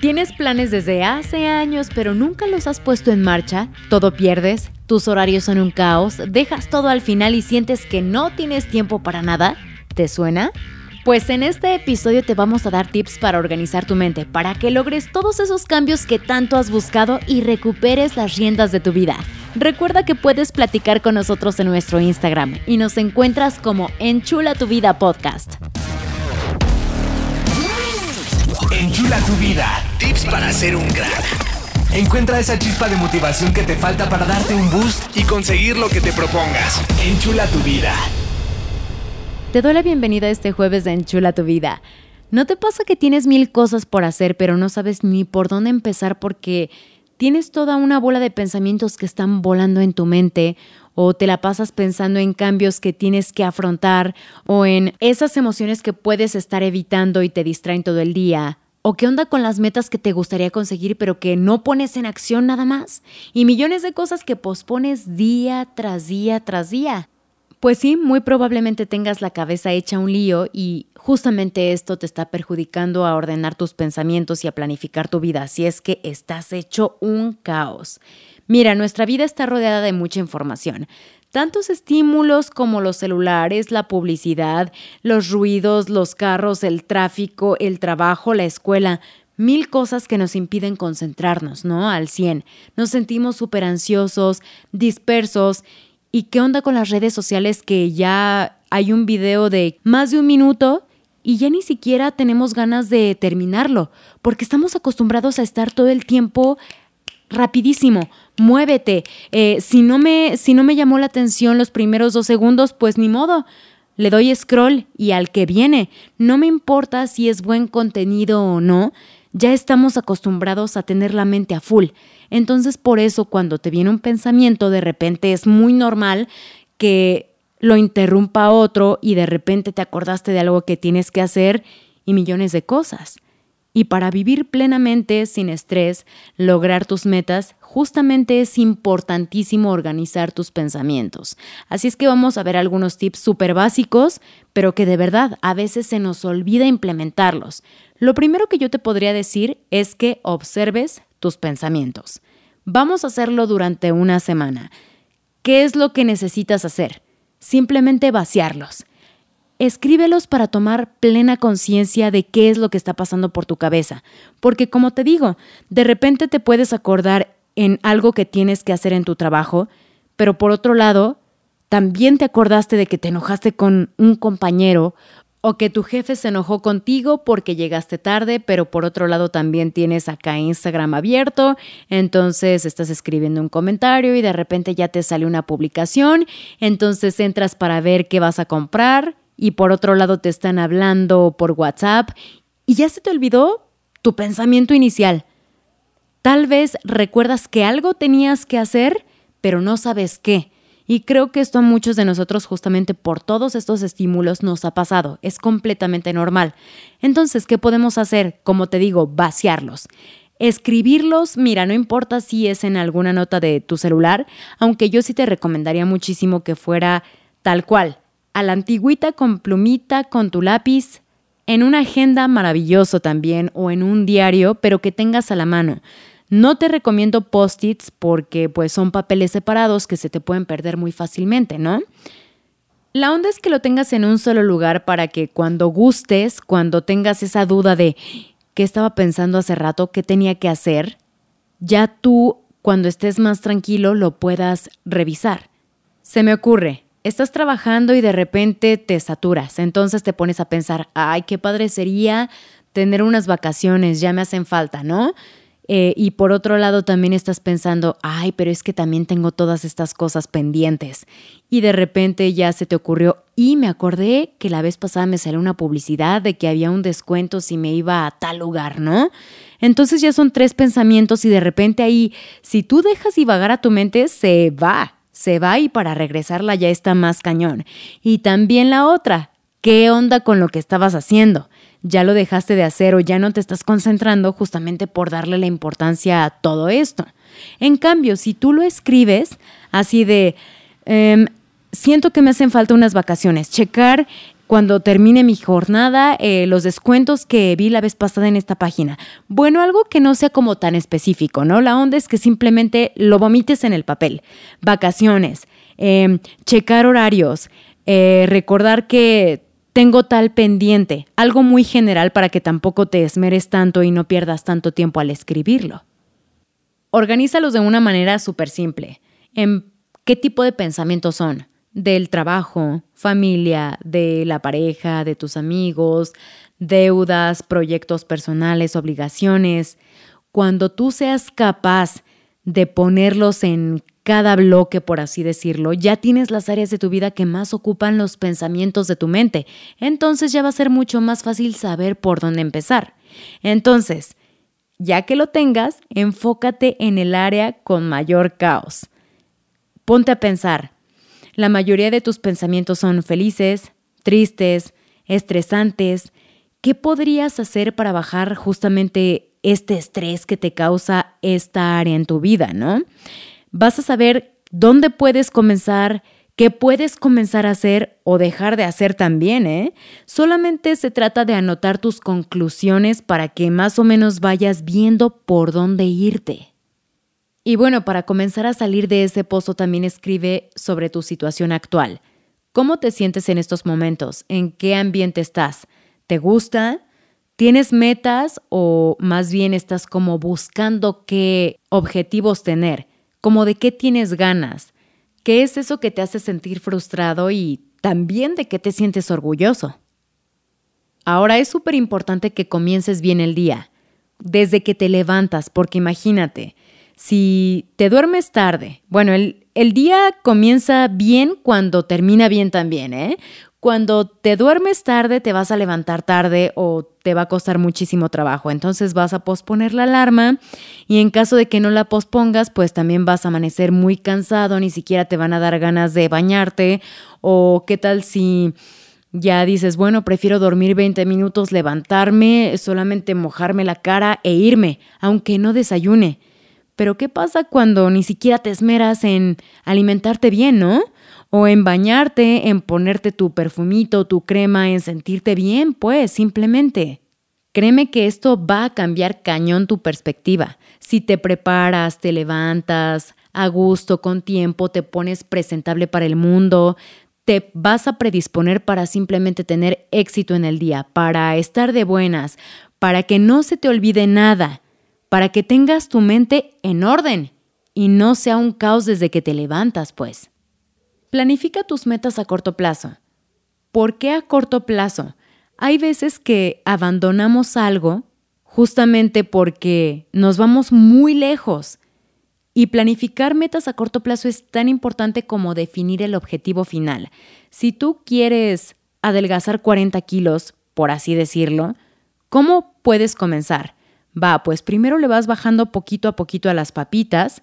¿Tienes planes desde hace años pero nunca los has puesto en marcha? ¿Todo pierdes? ¿Tus horarios son un caos? ¿Dejas todo al final y sientes que no tienes tiempo para nada? ¿Te suena? Pues en este episodio te vamos a dar tips para organizar tu mente, para que logres todos esos cambios que tanto has buscado y recuperes las riendas de tu vida. Recuerda que puedes platicar con nosotros en nuestro Instagram y nos encuentras como Enchula tu vida podcast. Enchula tu vida. Tips para ser un crack. Encuentra esa chispa de motivación que te falta para darte un boost y conseguir lo que te propongas. Enchula tu vida. Te doy la bienvenida este jueves de Enchula tu vida. ¿No te pasa que tienes mil cosas por hacer pero no sabes ni por dónde empezar porque tienes toda una bola de pensamientos que están volando en tu mente o te la pasas pensando en cambios que tienes que afrontar o en esas emociones que puedes estar evitando y te distraen todo el día? ¿O qué onda con las metas que te gustaría conseguir pero que no pones en acción nada más? Y millones de cosas que pospones día tras día tras día. Pues sí, muy probablemente tengas la cabeza hecha un lío y justamente esto te está perjudicando a ordenar tus pensamientos y a planificar tu vida, si es que estás hecho un caos. Mira, nuestra vida está rodeada de mucha información. Tantos estímulos como los celulares, la publicidad, los ruidos, los carros, el tráfico, el trabajo, la escuela, mil cosas que nos impiden concentrarnos, ¿no? Al 100. Nos sentimos súper ansiosos, dispersos ¿Y qué onda con las redes sociales que ya hay un video de más de un minuto y ya ni siquiera tenemos ganas de terminarlo? Porque estamos acostumbrados a estar todo el tiempo rapidísimo, muévete. Eh, si, no me, si no me llamó la atención los primeros dos segundos, pues ni modo. Le doy scroll y al que viene. No me importa si es buen contenido o no, ya estamos acostumbrados a tener la mente a full. Entonces por eso cuando te viene un pensamiento de repente es muy normal que lo interrumpa otro y de repente te acordaste de algo que tienes que hacer y millones de cosas. Y para vivir plenamente, sin estrés, lograr tus metas, justamente es importantísimo organizar tus pensamientos. Así es que vamos a ver algunos tips súper básicos, pero que de verdad a veces se nos olvida implementarlos. Lo primero que yo te podría decir es que observes tus pensamientos. Vamos a hacerlo durante una semana. ¿Qué es lo que necesitas hacer? Simplemente vaciarlos. Escríbelos para tomar plena conciencia de qué es lo que está pasando por tu cabeza. Porque como te digo, de repente te puedes acordar en algo que tienes que hacer en tu trabajo, pero por otro lado, también te acordaste de que te enojaste con un compañero o que tu jefe se enojó contigo porque llegaste tarde, pero por otro lado también tienes acá Instagram abierto, entonces estás escribiendo un comentario y de repente ya te sale una publicación, entonces entras para ver qué vas a comprar y por otro lado te están hablando por WhatsApp y ya se te olvidó tu pensamiento inicial. Tal vez recuerdas que algo tenías que hacer, pero no sabes qué. Y creo que esto a muchos de nosotros justamente por todos estos estímulos nos ha pasado. Es completamente normal. Entonces, ¿qué podemos hacer? Como te digo, vaciarlos. Escribirlos, mira, no importa si es en alguna nota de tu celular, aunque yo sí te recomendaría muchísimo que fuera tal cual, a la antigüita con plumita, con tu lápiz, en una agenda maravilloso también o en un diario, pero que tengas a la mano. No te recomiendo post-its porque pues son papeles separados que se te pueden perder muy fácilmente, ¿no? La onda es que lo tengas en un solo lugar para que cuando gustes, cuando tengas esa duda de qué estaba pensando hace rato, qué tenía que hacer, ya tú, cuando estés más tranquilo, lo puedas revisar. Se me ocurre, estás trabajando y de repente te saturas, entonces te pones a pensar, ay, qué padre sería tener unas vacaciones, ya me hacen falta, ¿no? Eh, y por otro lado también estás pensando, ay, pero es que también tengo todas estas cosas pendientes. Y de repente ya se te ocurrió, y me acordé que la vez pasada me salió una publicidad de que había un descuento si me iba a tal lugar, ¿no? Entonces ya son tres pensamientos y de repente ahí, si tú dejas divagar a tu mente, se va, se va y para regresarla ya está más cañón. Y también la otra, ¿qué onda con lo que estabas haciendo? ya lo dejaste de hacer o ya no te estás concentrando justamente por darle la importancia a todo esto. En cambio, si tú lo escribes así de, em, siento que me hacen falta unas vacaciones, checar cuando termine mi jornada, eh, los descuentos que vi la vez pasada en esta página. Bueno, algo que no sea como tan específico, ¿no? La onda es que simplemente lo vomites en el papel. Vacaciones, em, checar horarios, eh, recordar que tengo tal pendiente, algo muy general para que tampoco te esmeres tanto y no pierdas tanto tiempo al escribirlo. Organízalos de una manera súper simple. ¿En qué tipo de pensamientos son? Del trabajo, familia, de la pareja, de tus amigos, deudas, proyectos personales, obligaciones. Cuando tú seas capaz de ponerlos en cada bloque, por así decirlo, ya tienes las áreas de tu vida que más ocupan los pensamientos de tu mente. Entonces ya va a ser mucho más fácil saber por dónde empezar. Entonces, ya que lo tengas, enfócate en el área con mayor caos. Ponte a pensar. La mayoría de tus pensamientos son felices, tristes, estresantes. ¿Qué podrías hacer para bajar justamente este estrés que te causa esta área en tu vida, no? vas a saber dónde puedes comenzar, qué puedes comenzar a hacer o dejar de hacer también, ¿eh? Solamente se trata de anotar tus conclusiones para que más o menos vayas viendo por dónde irte. Y bueno, para comenzar a salir de ese pozo también escribe sobre tu situación actual. ¿Cómo te sientes en estos momentos? ¿En qué ambiente estás? ¿Te gusta? ¿Tienes metas o más bien estás como buscando qué objetivos tener? como de qué tienes ganas, qué es eso que te hace sentir frustrado y también de qué te sientes orgulloso. Ahora es súper importante que comiences bien el día, desde que te levantas, porque imagínate, si te duermes tarde, bueno, el, día comienza bien cuando termina bien también, ¿eh? Cuando te duermes tarde, te vas a levantar tarde o te va a costar muchísimo trabajo. Entonces vas a posponer la alarma y en caso de que no la pospongas, pues también vas a amanecer muy cansado, ni siquiera te van a dar ganas de bañarte. O qué tal si ya dices, bueno, prefiero dormir 20 minutos, levantarme, solamente mojarme la cara e irme, aunque no desayune. Pero ¿qué pasa cuando ni siquiera te esmeras en alimentarte bien, no? o en bañarte, en ponerte tu perfumito, tu crema, en sentirte bien, pues simplemente. Créeme que esto va a cambiar cañón tu perspectiva. Si te preparas, te levantas a gusto, con tiempo, te pones presentable para el mundo, te vas a predisponer para simplemente tener éxito en el día, para estar de buenas, para que no se te olvide nada, para que tengas tu mente en orden y no sea un caos desde que te levantas, pues. Planifica tus metas a corto plazo. ¿Por qué a corto plazo? Hay veces que abandonamos algo justamente porque nos vamos muy lejos. Y planificar metas a corto plazo es tan importante como definir el objetivo final. Si tú quieres adelgazar 40 kilos, por así decirlo, ¿cómo puedes comenzar? Va, pues primero le vas bajando poquito a poquito a las papitas,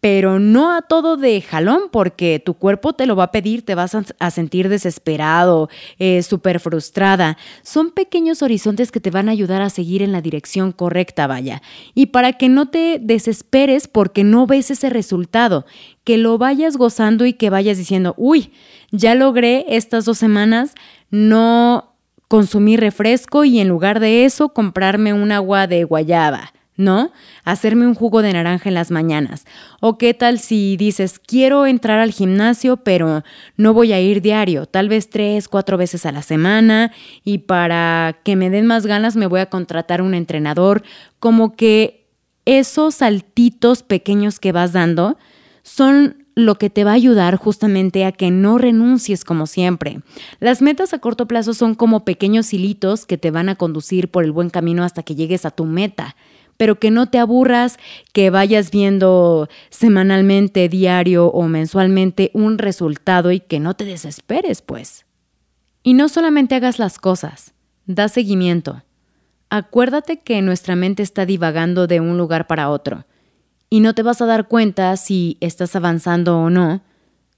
pero no a todo de jalón, porque tu cuerpo te lo va a pedir, te vas a, sentir desesperado, eh, súper frustrada. Son pequeños horizontes que te van a ayudar a seguir en la dirección correcta, vaya. Y para que no te desesperes porque no ves ese resultado, que lo vayas gozando y que vayas diciendo, uy, ya logré estas dos semanas no consumir refresco y en lugar de eso comprarme un agua de guayaba ¿no? Hacerme un jugo de naranja en las mañanas. O qué tal si dices, quiero entrar al gimnasio, pero no voy a ir diario, tal vez tres, cuatro veces a la semana, y para que me den más ganas me voy a contratar un entrenador. Como que esos saltitos pequeños que vas dando son lo que te va a ayudar justamente a que no renuncies como siempre. Las metas a corto plazo son como pequeños hilitos que te van a conducir por el buen camino hasta que llegues a tu meta pero que no te aburras, que vayas viendo semanalmente, diario o mensualmente un resultado y que no te desesperes, pues. Y no solamente hagas las cosas, da seguimiento. Acuérdate que nuestra mente está divagando de un lugar para otro y no te vas a dar cuenta si estás avanzando o no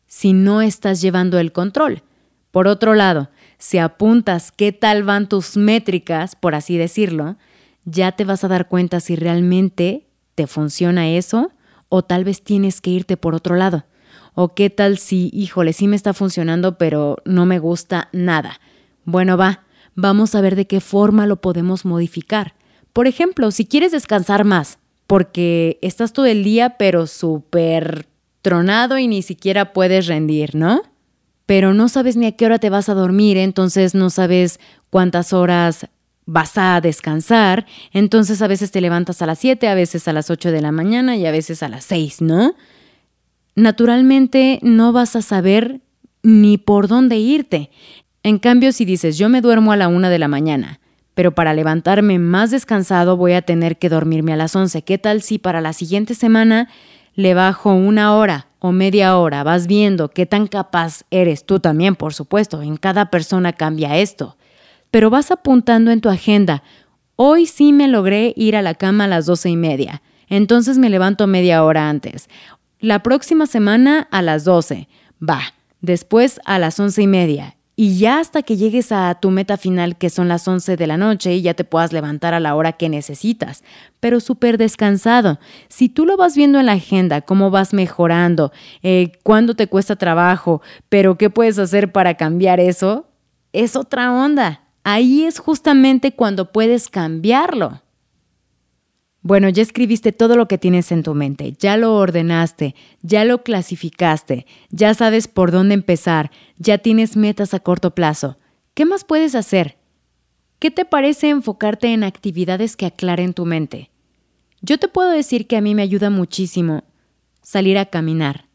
si no estás llevando el control. Por otro lado, si apuntas qué tal van tus métricas, por así decirlo, ya te vas a dar cuenta si realmente te funciona eso o tal vez tienes que irte por otro lado. O qué tal si, híjole, sí me está funcionando, pero no me gusta nada. Bueno, va, vamos a ver de qué forma lo podemos modificar. Por ejemplo, si quieres descansar más, porque estás todo el día pero súper tronado y ni siquiera puedes rendir, ¿no? Pero no sabes ni a qué hora te vas a dormir, entonces no sabes cuántas horas vas a descansar, entonces a veces te levantas a las 7, a veces a las 8 de la mañana y a veces a las 6, ¿no? Naturalmente no vas a saber ni por dónde irte. En cambio, si dices yo me duermo a la 1 de la mañana, pero para levantarme más descansado voy a tener que dormirme a las 11, ¿qué tal si para la siguiente semana le bajo una hora o media hora? Vas viendo qué tan capaz eres tú también, por supuesto, en cada persona cambia esto pero vas apuntando en tu agenda. Hoy sí me logré ir a la cama a las doce y media, entonces me levanto media hora antes. La próxima semana a las doce, va, después a las once y media. Y ya hasta que llegues a tu meta final, que son las once de la noche, y ya te puedas levantar a la hora que necesitas, pero súper descansado. Si tú lo vas viendo en la agenda, cómo vas mejorando, eh, cuándo te cuesta trabajo, pero qué puedes hacer para cambiar eso, es otra onda ahí es justamente cuando puedes cambiarlo. Bueno, ya escribiste todo lo que tienes en tu mente, ya lo ordenaste, ya lo clasificaste, ya sabes por dónde empezar, ya tienes metas a corto plazo. ¿Qué más puedes hacer? ¿Qué te parece enfocarte en actividades que aclaren tu mente? Yo te puedo decir que a mí me ayuda muchísimo salir a caminar.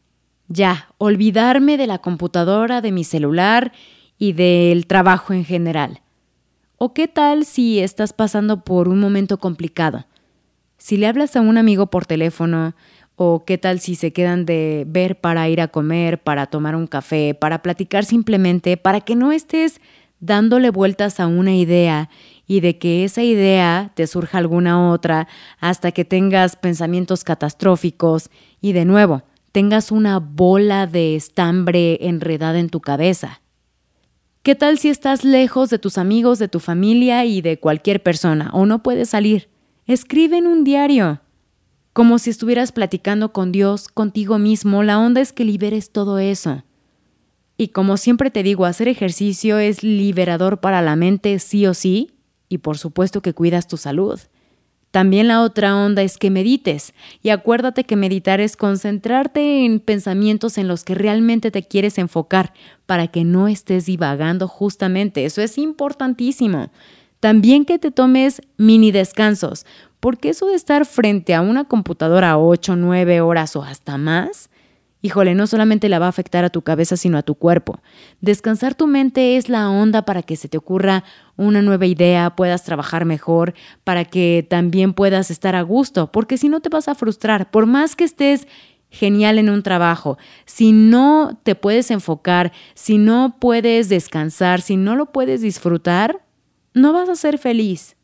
Ya, olvidarme de la computadora, de mi celular y del trabajo en general. ¿O qué tal si estás pasando por un momento complicado? Si le hablas a un amigo por teléfono, o qué tal si se quedan de ver para ir a comer, para tomar un café, para platicar simplemente, para que no estés dándole vueltas a una idea y de que esa idea te surja alguna otra hasta que tengas pensamientos catastróficos y de nuevo tengas una bola de estambre enredada en tu cabeza. ¿Qué tal si estás lejos de tus amigos, de tu familia y de cualquier persona o no puedes salir? Escribe en un diario. Como si estuvieras platicando con Dios, contigo mismo, la onda es que liberes todo eso. Y como siempre te digo, hacer ejercicio es liberador para la mente sí o sí, y por supuesto que cuidas tu salud. También la otra onda es que medites. Y acuérdate que meditar es concentrarte en pensamientos en los que realmente te quieres enfocar para que no estés divagando justamente. Eso es importantísimo. También que te tomes mini descansos, porque eso de estar frente a una computadora 8, 9 horas o hasta más, Híjole, no solamente la va a afectar a tu cabeza, sino a tu cuerpo. Descansar tu mente es la onda para que se te ocurra una nueva idea, puedas trabajar mejor, para que también puedas estar a gusto, porque si no te vas a frustrar, por más que estés genial en un trabajo, si no te puedes enfocar, si no puedes descansar, si no lo puedes disfrutar, no vas a ser feliz.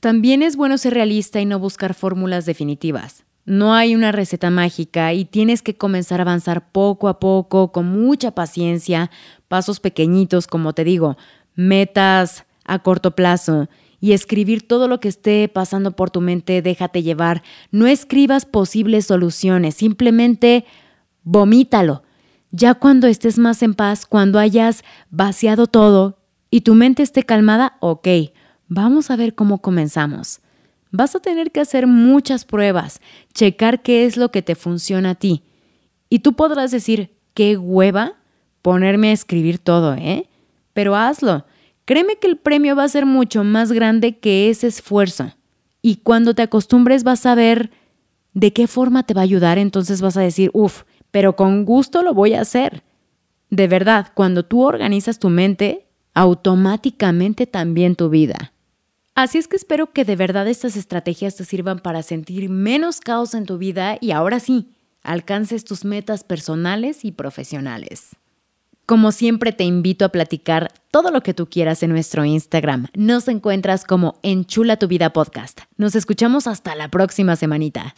También es bueno ser realista y no buscar fórmulas definitivas. No hay una receta mágica y tienes que comenzar a avanzar poco a poco, con mucha paciencia, pasos pequeñitos, como te digo, metas a corto plazo y escribir todo lo que esté pasando por tu mente, déjate llevar. No escribas posibles soluciones, simplemente vomítalo. Ya cuando estés más en paz, cuando hayas vaciado todo y tu mente esté calmada, ok, vamos a ver cómo comenzamos. Vas a tener que hacer muchas pruebas, checar qué es lo que te funciona a ti. Y tú podrás decir, qué hueva ponerme a escribir todo, ¿eh? Pero hazlo. Créeme que el premio va a ser mucho más grande que ese esfuerzo. Y cuando te acostumbres vas a ver de qué forma te va a ayudar, entonces vas a decir, uff, pero con gusto lo voy a hacer. De verdad, cuando tú organizas tu mente, automáticamente también tu vida. Así es que espero que de verdad estas estrategias te sirvan para sentir menos caos en tu vida y ahora sí, alcances tus metas personales y profesionales. Como siempre te invito a platicar todo lo que tú quieras en nuestro Instagram. Nos encuentras como Enchula tu vida podcast. Nos escuchamos hasta la próxima semanita.